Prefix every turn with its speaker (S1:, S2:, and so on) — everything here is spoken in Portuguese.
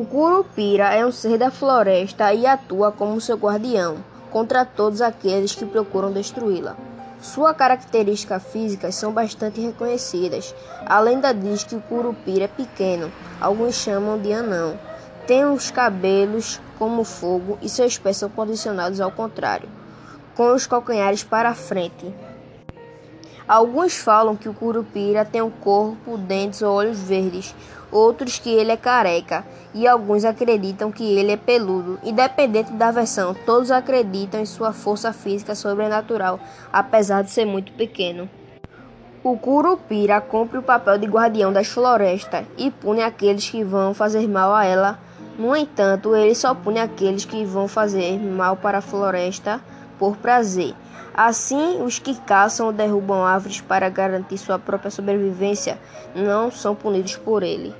S1: O curupira é um ser da floresta e atua como seu guardião contra todos aqueles que procuram destruí-la. Suas características físicas são bastante reconhecidas. A lenda diz que o curupira é pequeno, alguns chamam de anão. Tem os cabelos como fogo e seus pés são posicionados ao contrário, com os calcanhares para frente. Alguns falam que o curupira tem um corpo, dentes ou olhos verdes, outros que ele é careca, e alguns acreditam que ele é peludo. Independente da versão, todos acreditam em sua força física sobrenatural, apesar de ser muito pequeno. O curupira cumpre o papel de guardião das florestas e pune aqueles que vão fazer mal a ela. No entanto, ele só pune aqueles que vão fazer mal para a floresta por prazer. Assim, os que caçam ou derrubam árvores para garantir sua própria sobrevivência não são punidos por ele.